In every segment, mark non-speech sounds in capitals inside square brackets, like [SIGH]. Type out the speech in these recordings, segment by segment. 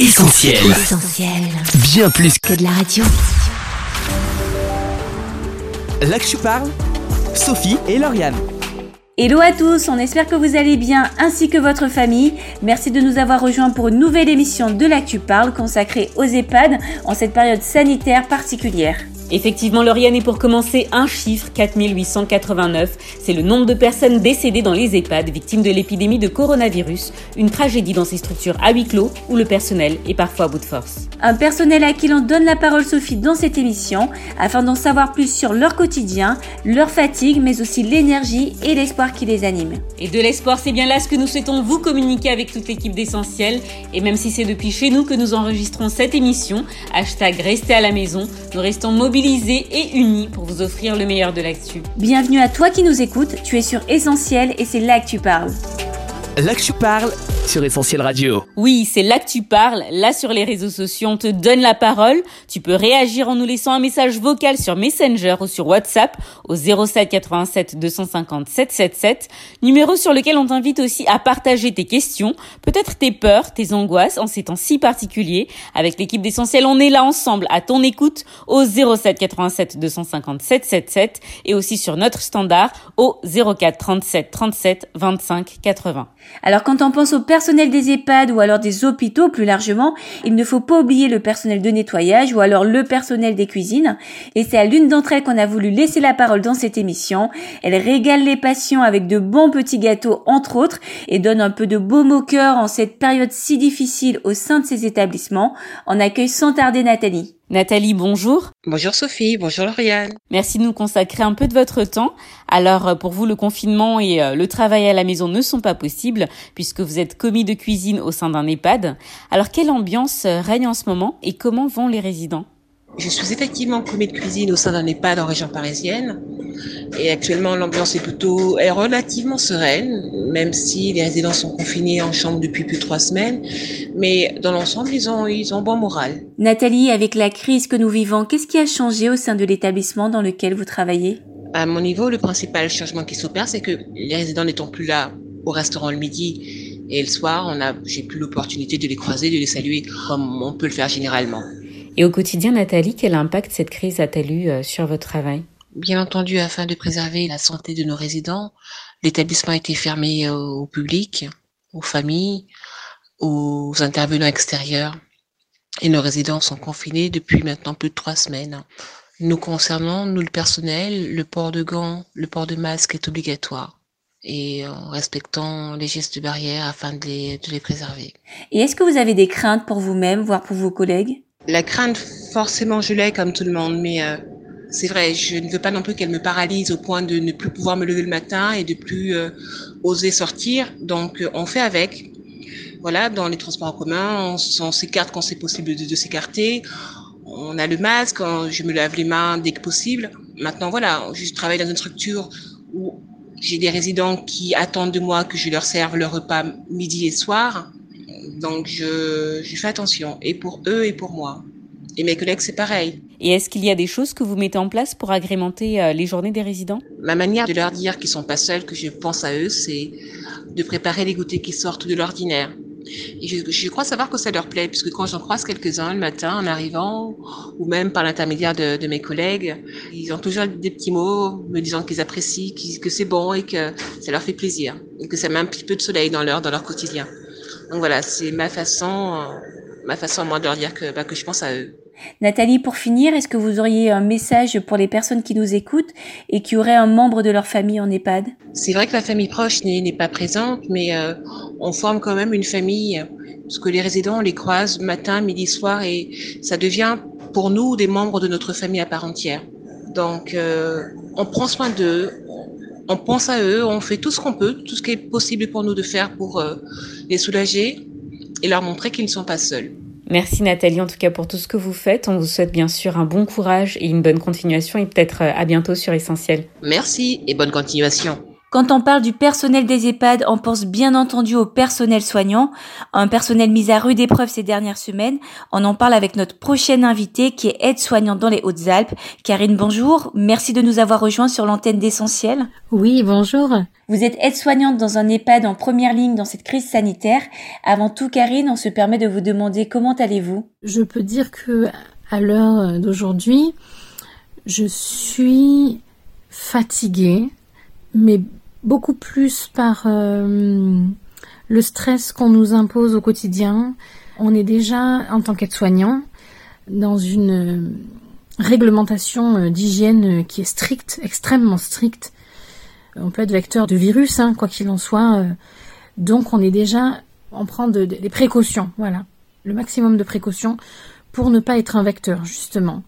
Essentiel. Essentiel. Bien plus que de la radio. là que je parle, Sophie et Lauriane. Hello à tous, on espère que vous allez bien ainsi que votre famille. Merci de nous avoir rejoints pour une nouvelle émission de l'Actu Parle consacrée aux EHPAD en cette période sanitaire particulière. Effectivement, Lauriane, et pour commencer, un chiffre, 4889. C'est le nombre de personnes décédées dans les EHPAD victimes de l'épidémie de coronavirus. Une tragédie dans ces structures à huis clos où le personnel est parfois à bout de force. Un personnel à qui l'on donne la parole Sophie dans cette émission afin d'en savoir plus sur leur quotidien, leur fatigue, mais aussi l'énergie et l'espoir qui les anime. Et de l'espoir, c'est bien là ce que nous souhaitons vous communiquer avec toute l'équipe d'Essentiel. Et même si c'est depuis chez nous que nous enregistrons cette émission, hashtag restez à la maison, nous restons mobilisés et unis pour vous offrir le meilleur de l'actu. Bienvenue à toi qui nous écoutes, tu es sur Essentiel et c'est là que tu parles. Là que je parle sur Essentiel Radio. Oui, c'est là que tu parles. Là, sur les réseaux sociaux, on te donne la parole. Tu peux réagir en nous laissant un message vocal sur Messenger ou sur WhatsApp au 07 87 250 777. Numéro sur lequel on t'invite aussi à partager tes questions, peut-être tes peurs, tes angoisses en ces temps si particuliers. Avec l'équipe d'Essentiel, on est là ensemble à ton écoute au 07 87 250 777 et aussi sur notre standard au 04 37 37 25 80. Alors quand on pense au personnel des EHPAD ou alors des hôpitaux plus largement, il ne faut pas oublier le personnel de nettoyage ou alors le personnel des cuisines. Et c'est à l'une d'entre elles qu'on a voulu laisser la parole dans cette émission. Elle régale les patients avec de bons petits gâteaux entre autres et donne un peu de baume au cœur en cette période si difficile au sein de ces établissements. On accueille sans tarder Nathalie. Nathalie, bonjour. Bonjour Sophie, bonjour Lauriane. Merci de nous consacrer un peu de votre temps. Alors euh, pour vous, le confinement et euh, le travail à la maison ne sont pas possibles puisque vous êtes commis de cuisine au sein d'un EHPAD. Alors quelle ambiance euh, règne en ce moment et comment vont les résidents? Je suis effectivement commis de cuisine au sein d'un EHPAD en région parisienne. Et actuellement, l'ambiance est plutôt est relativement sereine, même si les résidents sont confinés en chambre depuis plus de trois semaines. Mais dans l'ensemble, ils ont, ils ont bon moral. Nathalie, avec la crise que nous vivons, qu'est-ce qui a changé au sein de l'établissement dans lequel vous travaillez? À mon niveau, le principal changement qui s'opère, c'est que les résidents n'étant plus là au restaurant le midi et le soir, on a, j'ai plus l'opportunité de les croiser, de les saluer comme on peut le faire généralement. Et au quotidien, Nathalie, quel impact cette crise a-t-elle eu euh, sur votre travail? Bien entendu, afin de préserver la santé de nos résidents, l'établissement a été fermé euh, au public, aux familles, aux intervenants extérieurs. Et nos résidents sont confinés depuis maintenant plus de trois semaines. Nous concernant, nous le personnel, le port de gants, le port de masque est obligatoire. Et en respectant les gestes barrières afin de les, de les préserver. Et est-ce que vous avez des craintes pour vous-même, voire pour vos collègues? La crainte, forcément, je l'ai comme tout le monde, mais euh, c'est vrai, je ne veux pas non plus qu'elle me paralyse au point de ne plus pouvoir me lever le matin et de plus euh, oser sortir. Donc, euh, on fait avec. Voilà, dans les transports en commun, on, s'écarte quand c'est possible de, s'écarter. On a le masque, on- je me lave les mains dès que possible. Maintenant, voilà, je travaille dans une structure où j'ai des résidents qui attendent de moi que je leur serve leur repas midi et soir. Donc, je fais attention, et pour eux et pour moi. Et mes collègues, c'est pareil. Et est-ce qu'il y a des choses que vous mettez en place pour agrémenter euh, les journées des résidents? Ma manière de leur dire qu'ils sont pas seuls, que je pense à eux, c'est de préparer les goûters qui sortent de l'ordinaire. Et je, je crois savoir que ça leur plaît, puisque quand j'en croise quelques-uns le matin en arrivant, ou même par l'intermédiaire de, de mes collègues, ils ont toujours des petits mots me disant qu'ils apprécient, que c'est bon et que ça leur fait plaisir, et que ça met un petit peu de soleil dans leur, dans leur quotidien. Donc voilà, c'est ma façon, ma façon moi de leur dire que, bah, que je pense à eux. Nathalie, pour finir, est-ce que vous auriez un message pour les personnes qui nous écoutent et qui auraient un membre de leur famille en EHPAD? C'est vrai que la famille proche n'est pas présente, mais euh, on forme quand même une famille, parce que les résidents, on les croise matin, midi, soir, et ça devient pour nous des membres de notre famille à part entière. Donc, euh, on prend soin d'eux, on pense à eux, on fait tout ce qu'on peut, tout ce qui est possible pour nous de faire pour euh, les soulager et leur montrer qu'ils ne sont pas seuls. Merci Nathalie en tout cas pour tout ce que vous faites. On vous souhaite bien sûr un bon courage et une bonne continuation et peut-être euh, à bientôt sur Essentiel. Merci et bonne continuation. Quand on parle du personnel des EHPAD, on pense bien entendu au personnel soignant, un personnel mis à rude épreuve ces dernières semaines. On en parle avec notre prochaine invitée qui est aide-soignante dans les Hautes-Alpes. Karine, bonjour. Merci de nous avoir rejoints sur l'antenne d'Essentiel. Oui, bonjour. Vous êtes aide-soignante dans un EHPAD en première ligne dans cette crise sanitaire. Avant tout, Karine, on se permet de vous demander comment allez-vous? Je peux dire que à l'heure d'aujourd'hui, je suis fatiguée, mais beaucoup plus par euh, le stress qu'on nous impose au quotidien. On est déjà, en tant qu'aide-soignant, dans une euh, réglementation euh, d'hygiène qui est stricte, extrêmement stricte. On peut être vecteur de virus, hein, quoi qu'il en soit. Donc on est déjà, on prend des précautions, voilà, le maximum de précautions pour ne pas être un vecteur, justement.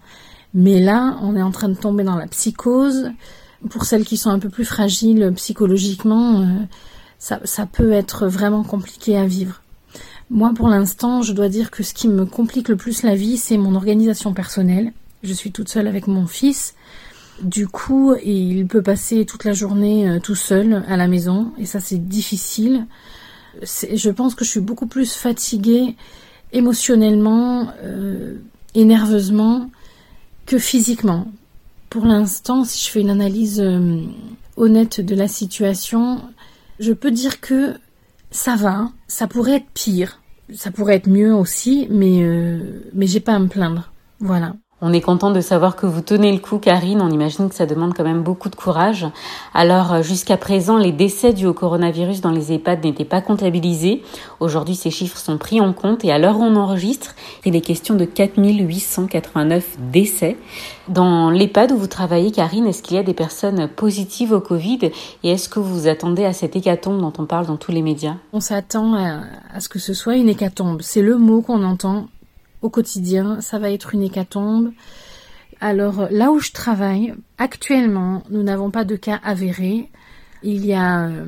Mais là, on est en train de tomber dans la psychose, pour celles qui sont un peu plus fragiles psychologiquement, euh, ça, peut être vraiment compliqué à vivre. Moi, pour l'instant, je dois dire que ce qui me complique le plus la vie, c'est mon organisation personnelle. Je suis toute seule avec mon fils. Du coup, il peut passer toute la journée euh, tout seul à la maison, et ça, c'est difficile. Je pense que je suis beaucoup plus fatiguée émotionnellement euh, et nerveusement que physiquement. Pour l'instant, si je fais une analyse euh, honnête de la situation, je peux dire que ça va, ça pourrait être pire, ça pourrait être mieux aussi, mais euh, mais j'ai pas à me plaindre. Voilà. On est content de savoir que vous tenez le coup, Karine. On imagine que ça demande quand même beaucoup de courage. Alors, euh, jusqu'à présent, les décès dus au coronavirus dans les EHPAD n'étaient pas comptabilisés. Aujourd'hui, ces chiffres sont pris en compte et à l'heure où on enregistre, il est question de 4889 décès. Dans l'EHPAD où vous travaillez, Karine, est-ce qu'il y a des personnes positives au Covid? Et est-ce que vous vous attendez à cette hécatombe dont on parle dans tous les médias? On s'attend à, à ce que ce soit une hécatombe. C'est le mot qu'on entend au quotidien, ça va être une hécatombe. Alors là où je travaille, actuellement, nous n'avons pas de cas avérés. Il y a euh,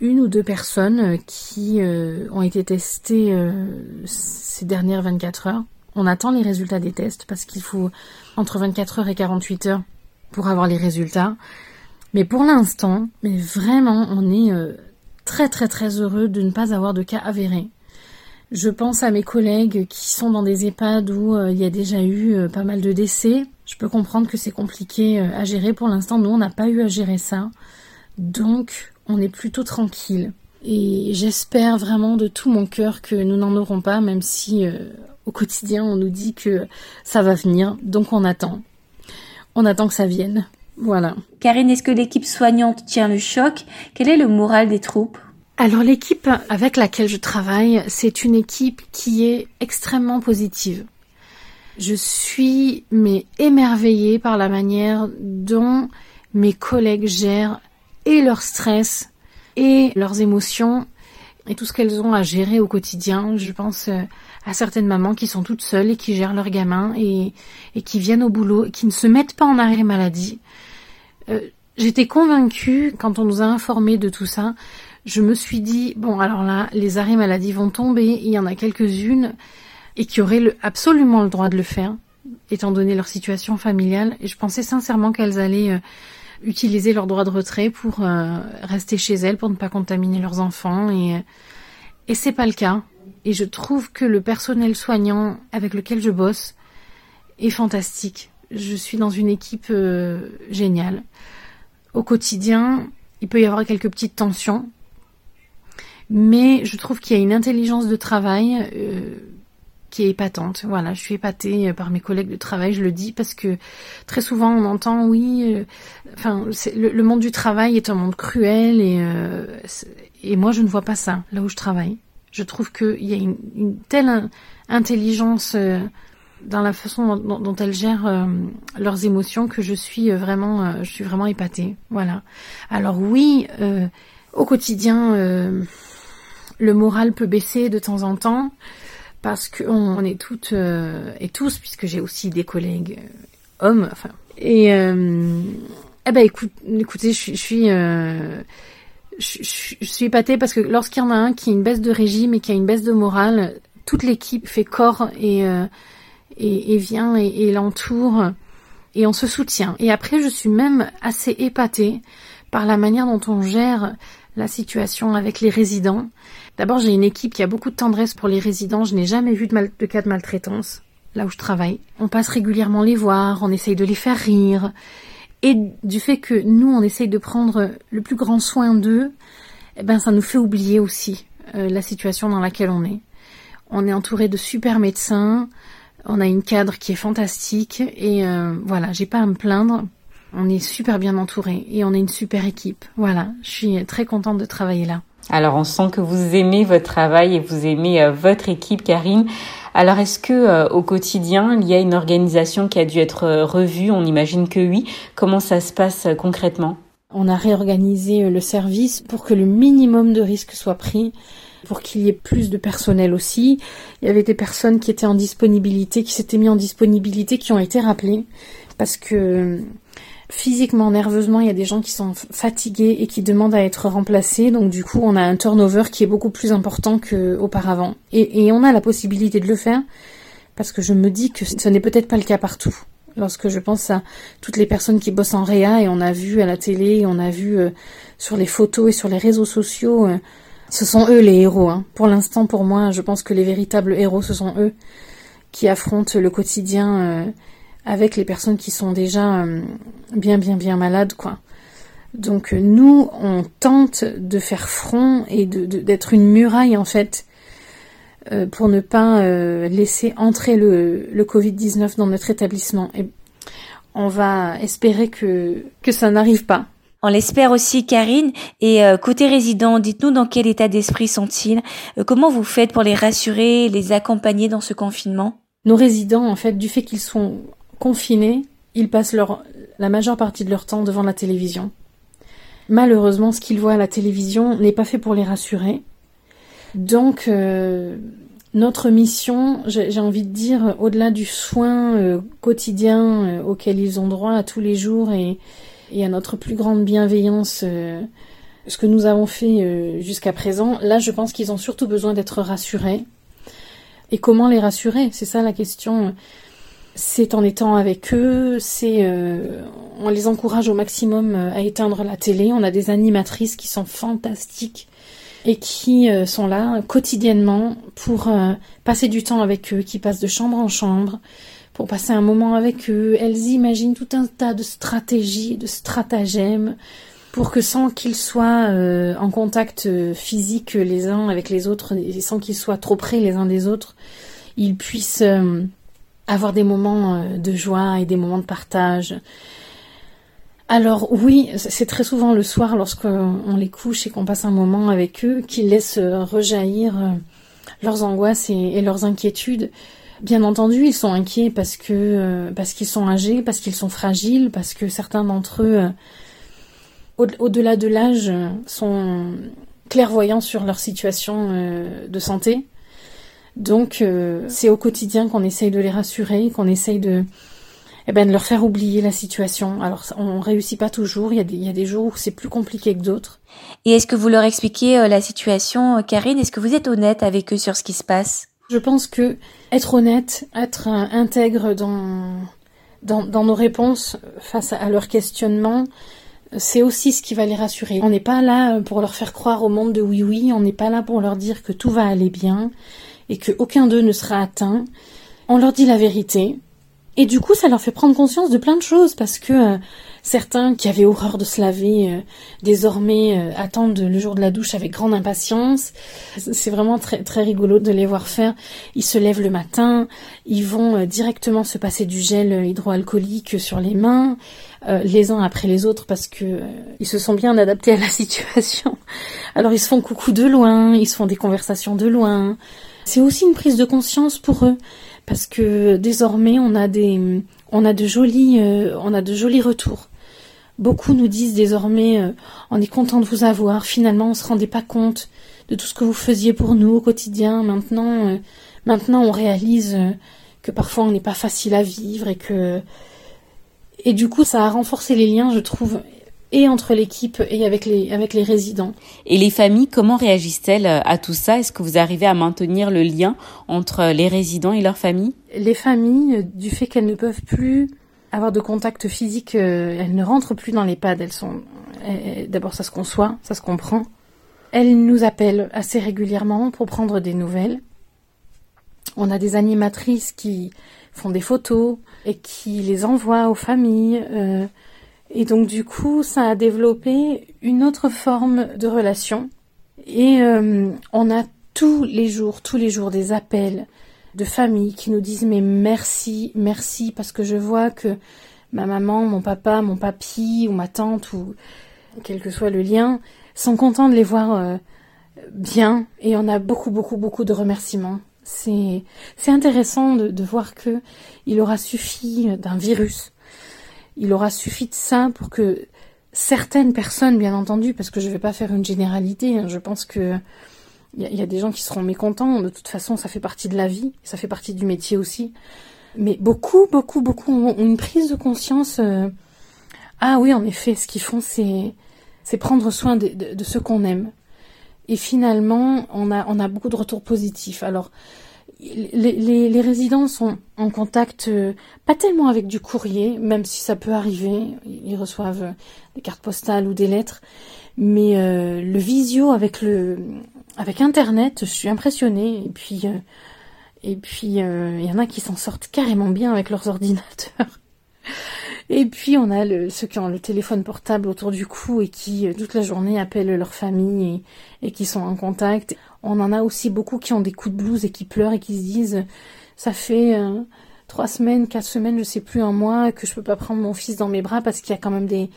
une ou deux personnes qui euh, ont été testées euh, ces dernières 24 heures. On attend les résultats des tests parce qu'il faut entre 24 heures et 48 heures pour avoir les résultats. Mais pour l'instant, mais vraiment, on est très très très heureux de ne pas avoir de cas avérés. Je pense à mes collègues qui sont dans des EHPAD où euh, il y a déjà eu euh, pas mal de décès. Je peux comprendre que c'est compliqué euh, à gérer. Pour l'instant, nous, on n'a pas eu à gérer ça. Donc, on est plutôt tranquille. Et j'espère vraiment de tout mon cœur que nous n'en aurons pas, même si au quotidien, on nous dit que ça va venir. Donc, on attend. On attend que ça vienne. Voilà. Karine, est-ce que l'équipe soignante tient le choc? Quel est le moral des troupes? Alors l'équipe avec laquelle je travaille, c'est une équipe qui est extrêmement positive. Je suis mais émerveillée par la manière dont mes collègues gèrent et leur stress et leurs émotions et tout ce qu'elles ont à gérer au quotidien. Je pense euh, à certaines mamans qui sont toutes seules et qui gèrent leurs gamins et, qui viennent au boulot et qui ne se mettent pas en arrêt maladie. Euh, J'étais convaincue, quand on nous a informés de tout ça, je me suis dit, bon, alors là, les arrêts maladie vont tomber, il y en a quelques-unes, et qui auraient absolument le droit de le faire, étant donné leur situation familiale, et je pensais sincèrement qu'elles allaient euh, utiliser leur droit de retrait pour euh, rester chez elles, pour ne pas contaminer leurs enfants, et, euh, et c'est pas le cas. Et je trouve que le personnel soignant avec lequel je bosse est fantastique. Je suis dans une équipe géniale. Au quotidien, il peut y avoir quelques petites tensions, mais je trouve qu'il y a une intelligence de travail euh, qui est épatante. Voilà, je suis épatée par mes collègues de travail, je le dis parce que très souvent on entend oui, euh, enfin le, monde du travail est un monde cruel et euh, et moi je ne vois pas ça là où je travaille. Je trouve qu'il y a une, telle intelligence euh, dans la façon dont, elles gèrent euh, leurs émotions que je suis vraiment, je suis vraiment épatée. Voilà. Alors oui, au quotidien le moral peut baisser de temps en temps parce qu'on on est toutes euh, et tous, puisque j'ai aussi des collègues euh, hommes. Et euh, eh ben écoute, écoutez, je, suis je, suis épatée parce que lorsqu'il y en a un qui a une baisse de régime et qui a une baisse de morale, toute l'équipe fait corps et et, vient et l'entoure et on se soutient. Et après, je suis même assez épatée par la manière dont on gère la situation avec les résidents. D'abord, j'ai une équipe qui a beaucoup de tendresse pour les résidents. Je n'ai jamais vu de, cas de maltraitance là où je travaille. On passe régulièrement les voir, on essaye de les faire rire. Et du fait que nous, on essaye de prendre le plus grand soin d'eux, eh ben, ça nous fait oublier aussi euh, la situation dans laquelle on est. On est entouré de super médecins, on a une cadre qui est fantastique et euh, voilà, j'ai pas à me plaindre. On est super bien entouré et on est une super équipe. Voilà, je suis très contente de travailler là. Alors on sent que vous aimez votre travail et vous aimez euh, votre équipe, Karine. Alors est-ce que euh, au quotidien il y a une organisation qui a dû être revue? On imagine que oui. Comment ça se passe concrètement? On a réorganisé le service pour que le minimum de risques soit pris pour qu'il y ait plus de personnel aussi. Il y avait des personnes qui étaient en disponibilité, qui s'étaient mis en disponibilité, qui ont été rappelées parce que physiquement, nerveusement, il y a des gens qui sont fatigués et qui demandent à être remplacés. Donc du coup, on a un turnover qui est beaucoup plus important qu'auparavant. Et, on a la possibilité de le faire parce que je me dis que ce n'est peut-être pas le cas partout. Lorsque je pense à toutes les personnes qui bossent en réa et on a vu à la télé, on a vu euh, sur les photos et sur les réseaux sociaux euh, ce sont eux les héros. Hein. Pour l'instant, pour moi, je pense que les véritables héros, ce sont eux qui affrontent le quotidien euh, avec les personnes qui sont déjà euh, bien, bien, bien malades, quoi. Donc euh, nous, on tente de faire front et d'être une muraille en fait pour ne pas laisser entrer le, le Covid-19 dans notre établissement. Et on va espérer que, que ça n'arrive pas. On l'espère aussi, Karine. Et euh, côté résident, dites-nous dans quel état d'esprit sont-ils? Euh, Comment vous faites pour les rassurer, les accompagner dans ce confinement? Nos résidents, en fait, du fait qu'ils sont confinés, ils passent la majeure partie de leur temps devant la télévision. Malheureusement, ce qu'ils voient à la télévision n'est pas fait pour les rassurer. Donc, euh, notre mission, j'ai envie de dire, au-delà du soin quotidien auquel ils ont droit à tous les jours et, à notre plus grande bienveillance, euh, ce que nous avons fait euh, jusqu'à présent, là je pense qu'ils ont surtout besoin d'être rassurés. Et comment les rassurer? C'est ça la question. C'est en étant avec eux, c'est euh, on les encourage au maximum à éteindre la télé. On a des animatrices qui sont fantastiques et qui sont là quotidiennement pour passer du temps avec eux, qui passent de chambre en chambre, pour passer un moment avec eux. Elles imaginent tout un tas de stratégies, de stratagèmes pour que sans qu'ils soient euh, en contact euh, physique les uns avec les autres et sans qu'ils soient trop près les uns des autres, ils puissent euh, avoir des moments de joie et des moments de partage. Alors oui, c'est très souvent le soir lorsqu'on les couche et qu'on passe un moment avec eux qu'ils laissent rejaillir leurs angoisses et leurs inquiétudes. Bien entendu, ils sont inquiets parce euh, parce qu'ils sont âgés, parce qu'ils sont fragiles, parce que certains d'entre eux, euh, au-delà de l'âge, sont clairvoyants sur leur situation euh, de santé. Donc, c'est au quotidien qu'on essaye de les rassurer, qu'on essaye de eh ben, de leur faire oublier la situation. Alors, on réussit pas toujours. Il y a des, il y a des jours où c'est plus compliqué que d'autres. Et est-ce que vous leur expliquez la situation, Karine? Est-ce que vous êtes honnête avec eux sur ce qui se passe? Je pense que être honnête, être intègre dans, dans, dans nos réponses face à leurs questionnements, c'est aussi ce qui va les rassurer. On n'est pas là pour leur faire croire au monde de oui oui, on n'est pas là pour leur dire que tout va aller bien et que aucun d'eux ne sera atteint. On leur dit la vérité. Et du coup, ça leur fait prendre conscience de plein de choses parce que euh, Certains qui avaient horreur de se laver, euh, désormais euh, attendent le jour de la douche avec grande impatience. C'est vraiment très, très rigolo de les voir faire. Ils se lèvent le matin, ils vont directement se passer du gel hydroalcoolique sur les mains, les uns après les autres parce que ils se sont bien adaptés à la [LAUGHS] situation. Alors ils se font coucou de loin, ils se font des conversations de loin. C'est aussi une prise de conscience pour eux parce que désormais on a des a de jolis retours. Beaucoup nous disent désormais euh, on est content de vous avoir, finalement on se rendait pas compte de tout ce que vous faisiez pour nous au quotidien. Maintenant euh, maintenant on réalise euh, que parfois on n'est pas facile à vivre et que et du coup ça a renforcé les liens, je trouve, et entre l'équipe et avec les, avec les résidents. Et les familles, comment réagissent-elles à tout ça? Est-ce que vous arrivez à maintenir le lien entre les résidents et leurs familles? Les familles, du fait qu'elles ne peuvent plus avoir de contact physique. Euh, elles ne rentrent plus dans. Elles sont, D'abord, ça se conçoit, ça se comprend. Elle nous appelle assez régulièrement pour prendre des nouvelles. On a des animatrices qui font des photos et qui les envoient aux familles. Euh, et donc du coup, ça a développé une autre forme de relation. Et euh, on a tous les jours, tous les jours des appels de familles qui nous disent mais merci, merci parce que je vois que ma maman, mon papa, mon papy ou ma tante ou quel que soit le lien sont contents de les voir euh, bien et on a beaucoup beaucoup beaucoup de remerciements. C'est intéressant de, de voir que il aura suffi d'un virus, il aura suffi de ça pour que certaines personnes, bien entendu, parce que je ne vais pas faire une généralité, hein, je pense que il y, a des gens qui seront mécontents. De toute façon, ça fait partie de la vie, ça fait partie du métier aussi. Mais beaucoup, beaucoup, beaucoup ont une prise de conscience. Euh, ah oui, en effet, ce qu'ils font, c'est prendre soin de, de, ceux qu'on aime. Et finalement, on a, on a beaucoup de retours positifs. Alors, les, résidents sont en contact, euh, pas tellement avec du courrier, même si ça peut arriver, ils reçoivent des cartes postales ou des lettres, mais euh, le visio avec le, avec Internet, je suis impressionnée. Et puis, euh, et puis, il y en a qui s'en sortent carrément bien avec leurs ordinateurs. Et puis on a ceux qui ont le téléphone portable autour du cou et qui euh, toute la journée appellent leur famille et, qui sont en contact. On en a aussi beaucoup qui ont des coups de blues et qui pleurent et qui se disent ça fait euh, trois semaines, quatre semaines, je sais plus un mois que je peux pas prendre mon fils dans mes bras parce qu'il y a quand même des,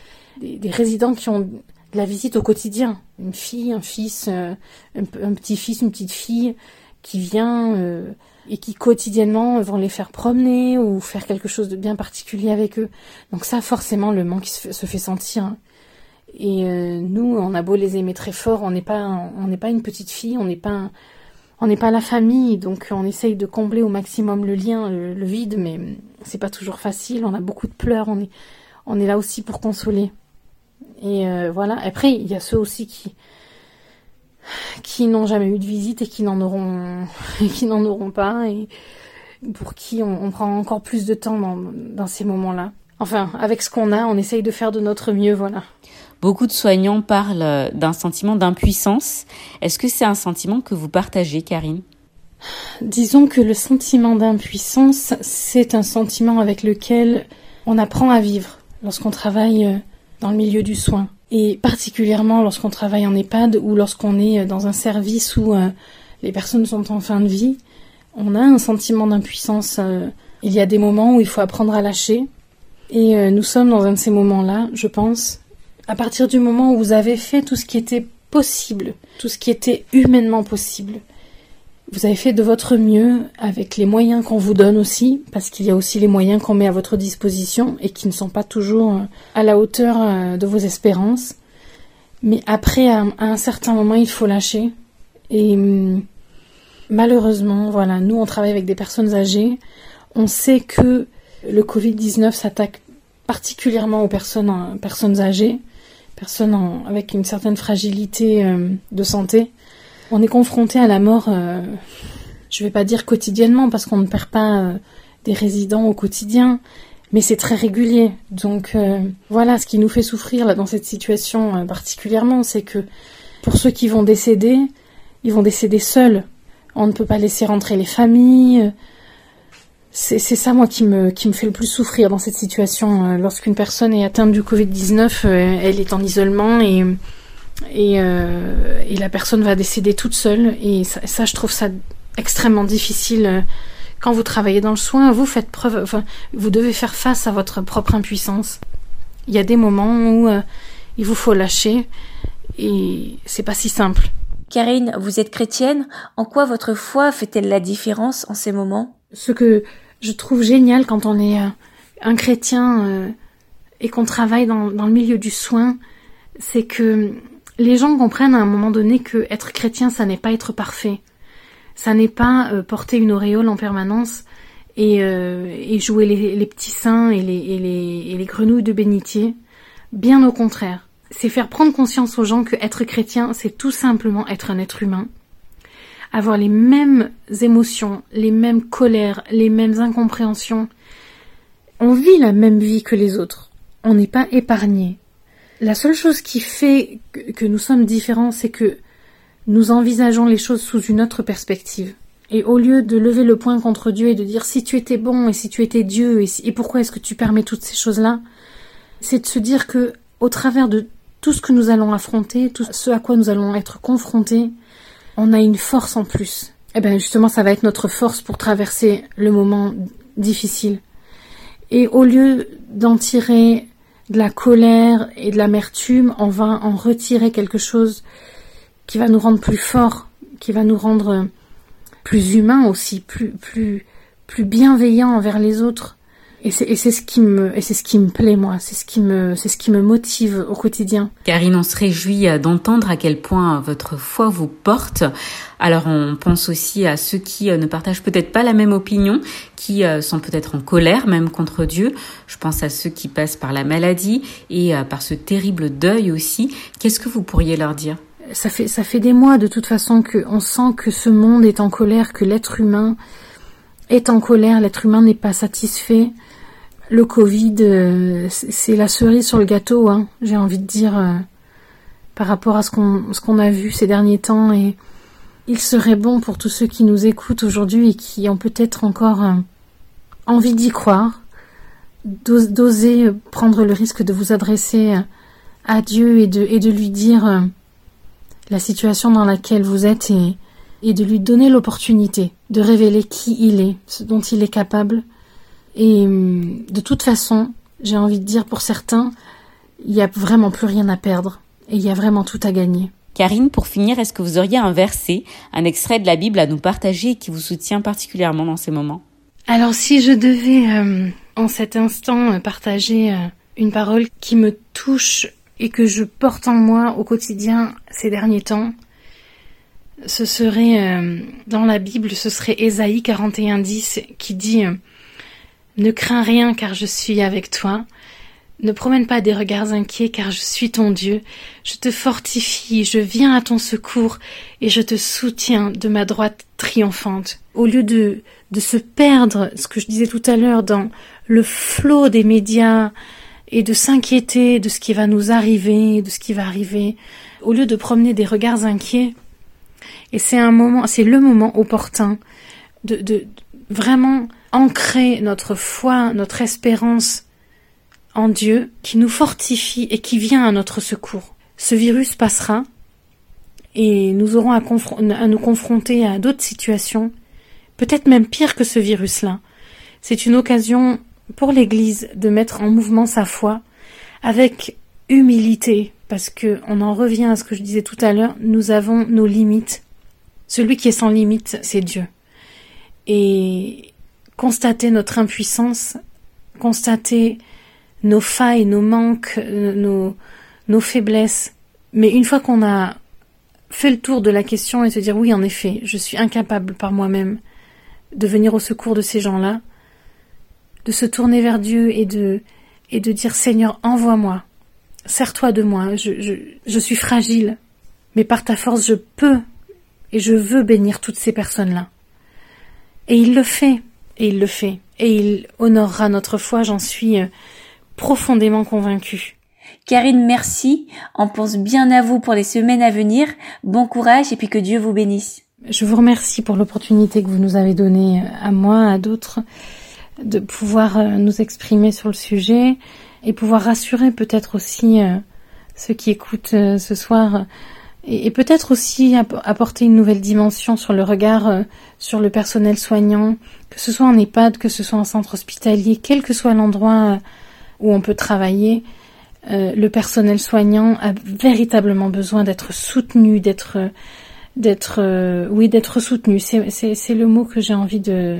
résidents qui ont de la visite au quotidien. Une fille, un fils, euh, un petit-fils, une petite fille qui vient et qui quotidiennement vont les faire promener ou faire quelque chose de bien particulier avec eux. Donc ça, forcément, le manque se fait, sentir. Hein. Et euh, nous, on a beau les aimer très fort, on n'est pas, on n'est pas une petite fille, on n'est pas, on n'est pas la famille, donc on essaye de combler au maximum le lien, le, vide, mais c'est pas toujours facile. On a beaucoup de pleurs, on est, on est là aussi pour consoler. Et euh, voilà. Après, il y a ceux aussi qui, qui n'ont jamais eu de visite et qui n'en auront, [LAUGHS] qui n'en auront pas et pour qui on, prend encore plus de temps dans, dans ces moments-là. Enfin, avec ce qu'on a, on essaye de faire de notre mieux, voilà. Beaucoup de soignants parlent d'un sentiment d'impuissance. Est-ce que c'est un sentiment que vous partagez, Karine? Disons que le sentiment d'impuissance, c'est un sentiment avec lequel on apprend à vivre lorsqu'on travaille dans le milieu du soin. Et particulièrement lorsqu'on travaille en EHPAD ou lorsqu'on est dans un service où euh, les personnes sont en fin de vie, on a un sentiment d'impuissance. Euh, il y a des moments où il faut apprendre à lâcher. Et euh, nous sommes dans un de ces moments-là, je pense. À partir du moment où vous avez fait tout ce qui était possible, tout ce qui était humainement possible, vous avez fait de votre mieux avec les moyens qu'on vous donne aussi, parce qu'il y a aussi les moyens qu'on met à votre disposition et qui ne sont pas toujours euh, à la hauteur euh, de vos espérances. Mais après, à un certain moment, il faut lâcher. Et hum, malheureusement, voilà, nous, on travaille avec des personnes âgées. On sait que le Covid-19 s'attaque particulièrement aux personnes, personnes âgées, personnes avec une certaine fragilité euh, de santé on est confronté à la mort, euh, je vais pas dire quotidiennement parce qu'on ne perd pas euh, des résidents au quotidien, mais c'est très régulier. Donc euh, voilà, ce qui nous fait souffrir dans cette situation euh, particulièrement, c'est que pour ceux qui vont décéder, ils vont décéder seuls. On ne peut pas laisser rentrer les familles. C'est ça moi qui me qui me fait le plus souffrir dans cette situation. Lorsqu'une personne est atteinte du Covid-19, elle est en isolement et et, euh, et, la personne va décéder toute seule. Et ça, ça, je trouve ça extrêmement difficile. Quand vous travaillez dans le soin, vous faites preuve, enfin, vous devez faire face à votre propre impuissance. Il y a des moments où euh, il vous faut lâcher et c'est pas si simple. Karine, vous êtes chrétienne. En quoi votre foi fait-elle la différence en ces moments? Ce que je trouve génial quand on est euh, un chrétien euh, et qu'on travaille dans, dans, le milieu du soin, c'est que les gens comprennent à un moment donné que être chrétien, ça n'est pas être parfait. Ça n'est pas euh, porter une auréole en permanence et, euh, jouer les, petits saints et les, et, les, grenouilles de bénitier. Bien au contraire. C'est faire prendre conscience aux gens que être chrétien, c'est tout simplement être un être humain. Avoir les mêmes émotions, les mêmes colères, les mêmes incompréhensions. On vit la même vie que les autres. On n'est pas épargné. La seule chose qui fait que, nous sommes différents, c'est que nous envisageons les choses sous une autre perspective. Et au lieu de lever le poing contre Dieu et de dire si tu étais bon et si tu étais Dieu et, pourquoi est-ce que tu permets toutes ces choses-là, c'est de se dire que au travers de tout ce que nous allons affronter, tout ce à quoi nous allons être confrontés, on a une force en plus. Et eh bien justement, ça va être notre force pour traverser le moment difficile. Et au lieu d'en tirer de la colère et de l'amertume, on va en retirer quelque chose qui va nous rendre plus forts, qui va nous rendre plus humains aussi, plus plus plus bienveillants envers les autres. Et c'est, ce qui me, et c'est ce qui me plaît, moi. C'est ce qui me, c'est ce qui me motive au quotidien. Karine, on se réjouit d'entendre à quel point votre foi vous porte. Alors, on pense aussi à ceux qui euh, ne partagent peut-être pas la même opinion, qui euh, sont peut-être en colère même contre Dieu. Je pense à ceux qui passent par la maladie et euh, par ce terrible deuil aussi. Qu'est-ce que vous pourriez leur dire? Ça fait, ça fait des mois, de toute façon, qu'on sent que ce monde est en colère, que l'être humain est en colère, l'être humain n'est pas satisfait le Covid, euh, c'est la cerise sur le gâteau, hein, j'ai envie de dire, euh, par rapport à ce qu'on a vu ces derniers temps. Et il serait bon pour tous ceux qui nous écoutent aujourd'hui et qui ont peut-être encore euh, envie d'y croire, d'oser prendre le risque de vous adresser à Dieu et de, lui dire la situation dans laquelle vous êtes et de lui donner l'opportunité de révéler qui il est, ce dont il est capable et hum, de toute façon, j'ai envie de dire pour certains, il n'y a vraiment plus rien à perdre et il y a vraiment tout à gagner. Karine, pour finir, est-ce que vous auriez un verset, un extrait de la Bible à nous partager qui vous soutient particulièrement dans ces moments? Alors si je devais hum, en cet instant euh, partager euh, une parole qui me touche et que je porte en moi au quotidien ces derniers temps, ce serait hum, dans la Bible, ce serait Ésaïe 41.10 qui dit ne crains rien car je suis avec toi. Ne promène pas des regards inquiets car je suis ton Dieu. Je te fortifie, je viens à ton secours et je te soutiens de ma droite triomphante. Au lieu de, de se perdre, ce que je disais tout à l'heure, dans le flot des médias et de s'inquiéter de ce qui va nous arriver, de ce qui va arriver, au lieu de promener des regards inquiets, et c'est un moment, c'est le moment opportun de, de vraiment ancrer notre foi, notre espérance en Dieu, qui nous fortifie et qui vient à notre secours. Ce virus passera et nous aurons à, nous confronter à d'autres situations, peut-être même pire que ce virus-là. C'est une occasion pour l'Église de mettre en mouvement sa foi avec humilité, parce que on en revient à ce que je disais tout à l'heure, nous avons nos limites. Celui qui est sans limite, c'est Dieu. Et constater notre impuissance, constater nos failles, nos manques, euh, nos, faiblesses. Mais une fois qu'on a fait le tour de la question et se dire oui, en effet, je suis incapable par moi-même de venir au secours de ces gens-là, de se tourner vers Dieu et de, et de dire Seigneur, envoie-moi, sers-toi de moi, je, je, je suis fragile, mais par ta force je peux et je veux bénir toutes ces personnes-là. Et il le fait. Et il le fait. Et il honorera notre foi, j'en suis euh, profondément convaincue. Karine, merci. On pense bien à vous pour les semaines à venir. Bon courage et puis que Dieu vous bénisse. Je vous remercie pour l'opportunité que vous nous avez donnée euh, à moi, à d'autres, de pouvoir euh, nous exprimer sur le sujet et pouvoir rassurer peut-être aussi ceux qui écoutent ce soir et, peut-être aussi apporter une nouvelle dimension sur le regard euh, sur le personnel soignant, que ce soit en EHPAD, que ce soit en centre hospitalier, quel que soit l'endroit euh, où on peut travailler, euh, le personnel soignant a véritablement besoin d'être soutenu, d'être d'être oui d'être soutenu. C'est le mot que j'ai envie de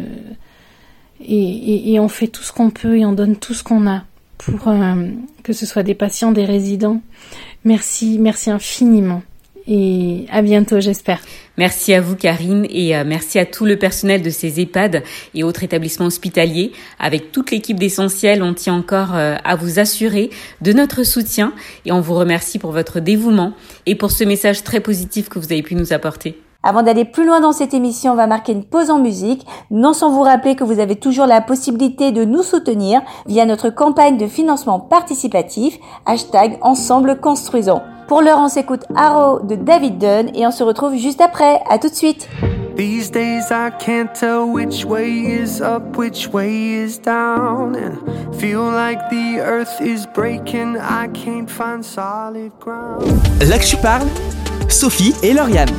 et, on fait tout ce qu'on peut et on donne tout ce qu'on a pour que ce soit des patients, des résidents. Merci, merci infiniment et à bientôt, j'espère. Merci à vous, Karine, et euh, merci à tout le personnel de ces EHPAD et autres établissements hospitaliers. Avec toute l'équipe d'Essentiel, on tient encore euh, à vous assurer de notre soutien et on vous remercie pour votre dévouement et pour ce message très positif que vous avez pu nous apporter. Avant d'aller plus loin dans cette émission, on va marquer une pause en musique, non sans vous rappeler que vous avez toujours la possibilité de nous soutenir via notre campagne de financement participatif, hashtag Ensemble Construisons. Pour l'heure, on s'écoute Arrow de David Dunn et on se retrouve juste après. À tout de suite. These days I can't tell which way is up, which way is down, and feel like the earth is breaking. I can't find solid ground. Là que je parle, Sophie et Lauriane.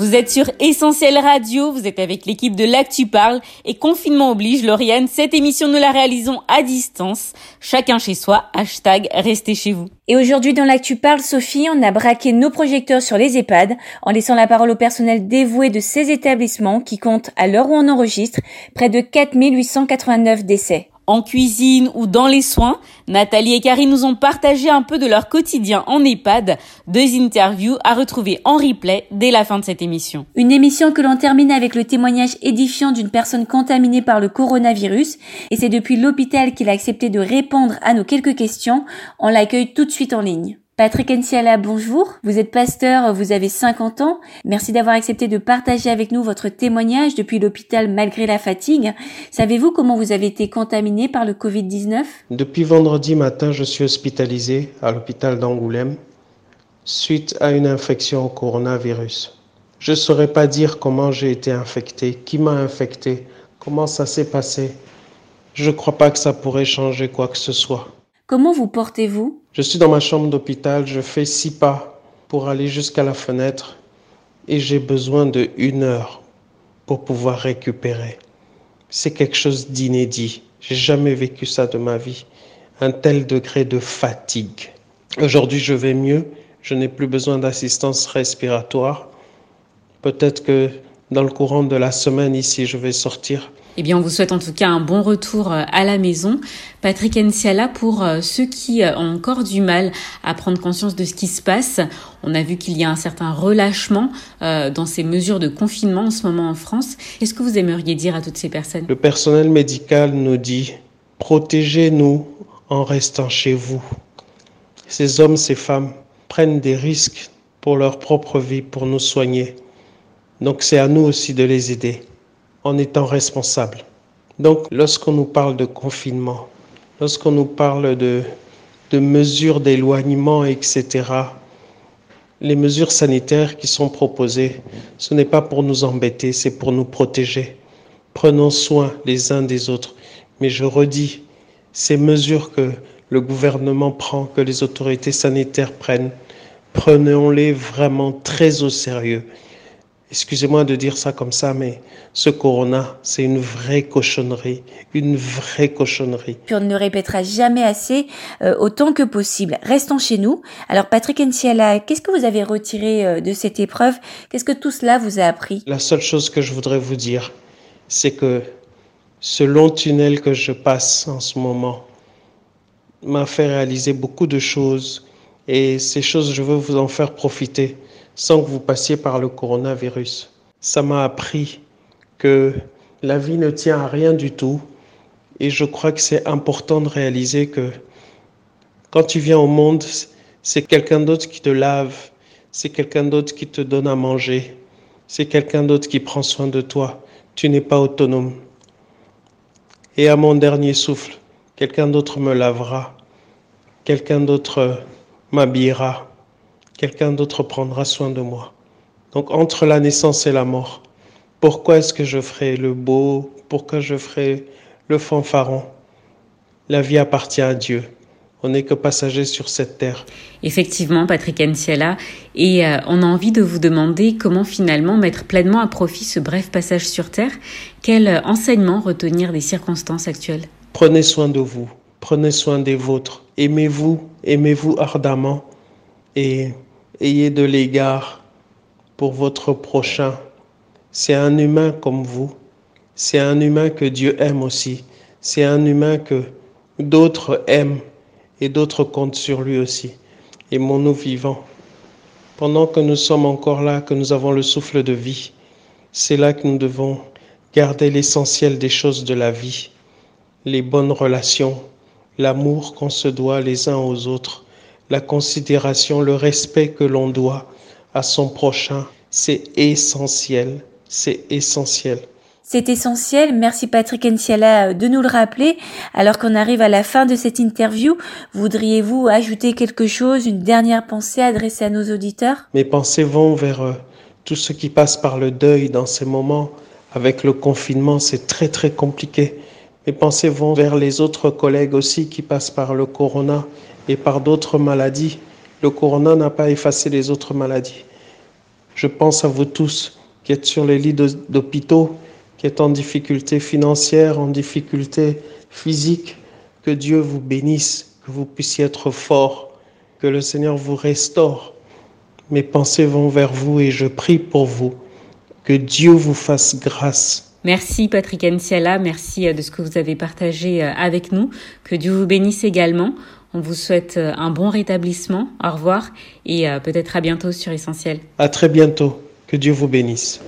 Vous êtes sur Essentiel Radio, vous êtes avec l'équipe de L'Actu Parle et confinement oblige, Lauriane, cette émission nous la réalisons à distance, chacun chez soi, hashtag restez chez vous. Et aujourd'hui dans L'Actu Parle, Sophie, on a braqué nos projecteurs sur les EHPAD en laissant la parole au personnel dévoué de ces établissements qui comptent, à l'heure où on enregistre, près de 4889 décès en cuisine ou dans les soins, Nathalie et Karine nous ont partagé un peu de leur quotidien en EHPAD. Deux interviews à retrouver en replay dès la fin de cette émission. Une émission que l'on termine avec le témoignage édifiant d'une personne contaminée par le coronavirus. Et c'est depuis l'hôpital qu'il a accepté de répondre à nos quelques questions. On l'accueille tout de suite en ligne. Patrick Enciala, bonjour. Vous êtes pasteur, vous avez 50 ans. Merci d'avoir accepté de partager avec nous votre témoignage depuis l'hôpital malgré la fatigue. Savez-vous comment vous avez été contaminé par le Covid-19 Depuis vendredi matin, je suis hospitalisé à l'hôpital d'Angoulême suite à une infection au coronavirus. Je ne saurais pas dire comment j'ai été infecté, qui m'a infecté, comment ça s'est passé. Je ne crois pas que ça pourrait changer quoi que ce soit. Comment vous portez-vous? Je suis dans ma chambre d'hôpital, je fais six pas pour aller jusqu'à la fenêtre et j'ai besoin de une heure pour pouvoir récupérer. C'est quelque chose d'inédit. J'ai jamais vécu ça de ma vie. Un tel degré de fatigue. Aujourd'hui, je vais mieux. Je n'ai plus besoin d'assistance respiratoire. Peut-être que dans le courant de la semaine ici, je vais sortir eh bien, on vous souhaite en tout cas un bon retour euh, à la maison. Patrick Enciala, pour euh, ceux qui euh, ont encore du mal à prendre conscience de ce qui se passe, on a vu qu'il y a un certain relâchement dans ces mesures de confinement en ce moment en France. Qu'est-ce que vous aimeriez dire à toutes ces personnes? Le personnel médical nous dit, protégez-nous en restant chez vous. Ces hommes, ces femmes prennent des risques pour leur propre vie, pour nous soigner. Donc c'est à nous aussi de les aider en étant responsable. Donc, lorsqu'on nous parle de confinement, lorsqu'on nous parle de, de mesures d'éloignement, etc., les mesures sanitaires qui sont proposées, ce n'est pas pour nous embêter, c'est pour nous protéger. Prenons soin les uns des autres. Mais je redis, ces mesures que le gouvernement prend, que les autorités sanitaires prennent, prenons-les vraiment très au sérieux. Excusez-moi de dire ça comme ça, mais ce corona, c'est une vraie cochonnerie, une vraie cochonnerie. Puis on ne le répétera jamais assez, euh, autant que possible. Restons chez nous. Alors Patrick Enciala, qu'est-ce que vous avez retiré euh, de cette épreuve? Qu'est-ce que tout cela vous a appris? La seule chose que je voudrais vous dire, c'est que ce long tunnel que je passe en ce moment m'a fait réaliser beaucoup de choses et ces choses, je veux vous en faire profiter sans que vous passiez par le coronavirus. Ça m'a appris que la vie ne tient à rien du tout et je crois que c'est important de réaliser que quand tu viens au monde, c'est quelqu'un d'autre qui te lave, c'est quelqu'un d'autre qui te donne à manger, c'est quelqu'un d'autre qui prend soin de toi. Tu n'es pas autonome. Et à mon dernier souffle, quelqu'un d'autre me lavera, quelqu'un d'autre m'habillera, quelqu'un d'autre prendra soin de moi. Donc entre la naissance et la mort, pourquoi est-ce que je ferai le beau? Pourquoi je ferai le fanfaron? La vie appartient à Dieu. On n'est que passager sur cette terre. Effectivement, Patrick Anciela, et euh, on a envie de vous demander comment finalement mettre pleinement à profit ce bref passage sur terre. Quel euh, enseignement retenir des circonstances actuelles? Prenez soin de vous, prenez soin des vôtres, aimez-vous, aimez-vous ardemment et ayez de l'égard pour votre prochain. C'est un humain comme vous. C'est un humain que Dieu aime aussi. C'est un humain que d'autres aiment et d'autres comptent sur lui aussi. Aimons-nous vivants. Pendant que nous sommes encore là, que nous avons le souffle de vie, c'est là que nous devons garder l'essentiel des choses de la vie, les bonnes relations, l'amour qu'on se doit les uns aux autres, la considération, le respect que l'on doit à son prochain. C'est essentiel, c'est essentiel. C'est essentiel. Merci Patrick Enciala de nous le rappeler. Alors qu'on arrive à la fin de cette interview, voudriez-vous ajouter quelque chose, une dernière pensée adressée à nos auditeurs? Mes pensées vont vers euh, tous ceux qui passent par le deuil dans ces moments. Avec le confinement, c'est très très compliqué. Mes pensées vont vers les autres collègues aussi qui passent par le corona et par d'autres maladies. Le corona n'a pas effacé les autres maladies. Je pense à vous tous qui êtes sur les lits d'hôpitaux, qui êtes en difficulté financière, en difficulté physique. Que Dieu vous bénisse, que vous puissiez être forts, que le Seigneur vous restaure. Mes pensées vont vers vous et je prie pour vous. Que Dieu vous fasse grâce Merci Patrick Enciala, merci euh, de ce que vous avez partagé euh, avec nous. Que Dieu vous bénisse également. On vous souhaite euh, un bon rétablissement. Au revoir et peut-être à bientôt sur Essentiel. À très bientôt. Que Dieu vous bénisse.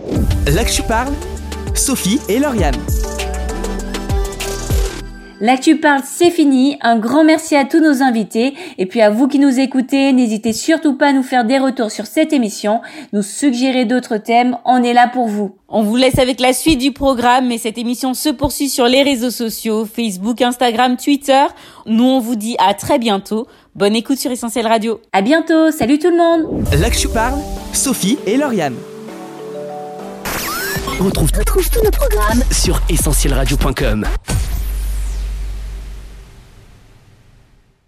Là que je parle, Sophie et Lauriane. L'actu parle, c'est fini. Un grand merci à tous nos invités. Et puis à vous qui nous écoutez, n'hésitez surtout pas à nous faire des retours sur cette émission, nous suggérer d'autres thèmes. On est là pour vous. On vous laisse avec la suite du programme, mais cette émission se poursuit sur les réseaux sociaux, Facebook, Instagram, Twitter. Nous, on vous dit à très bientôt. Bonne écoute sur Essentiel Radio. À bientôt. Salut tout le monde. L'actu parle, Sophie et Lauriane. On retrouve tous nos programmes sur essentielradio.com.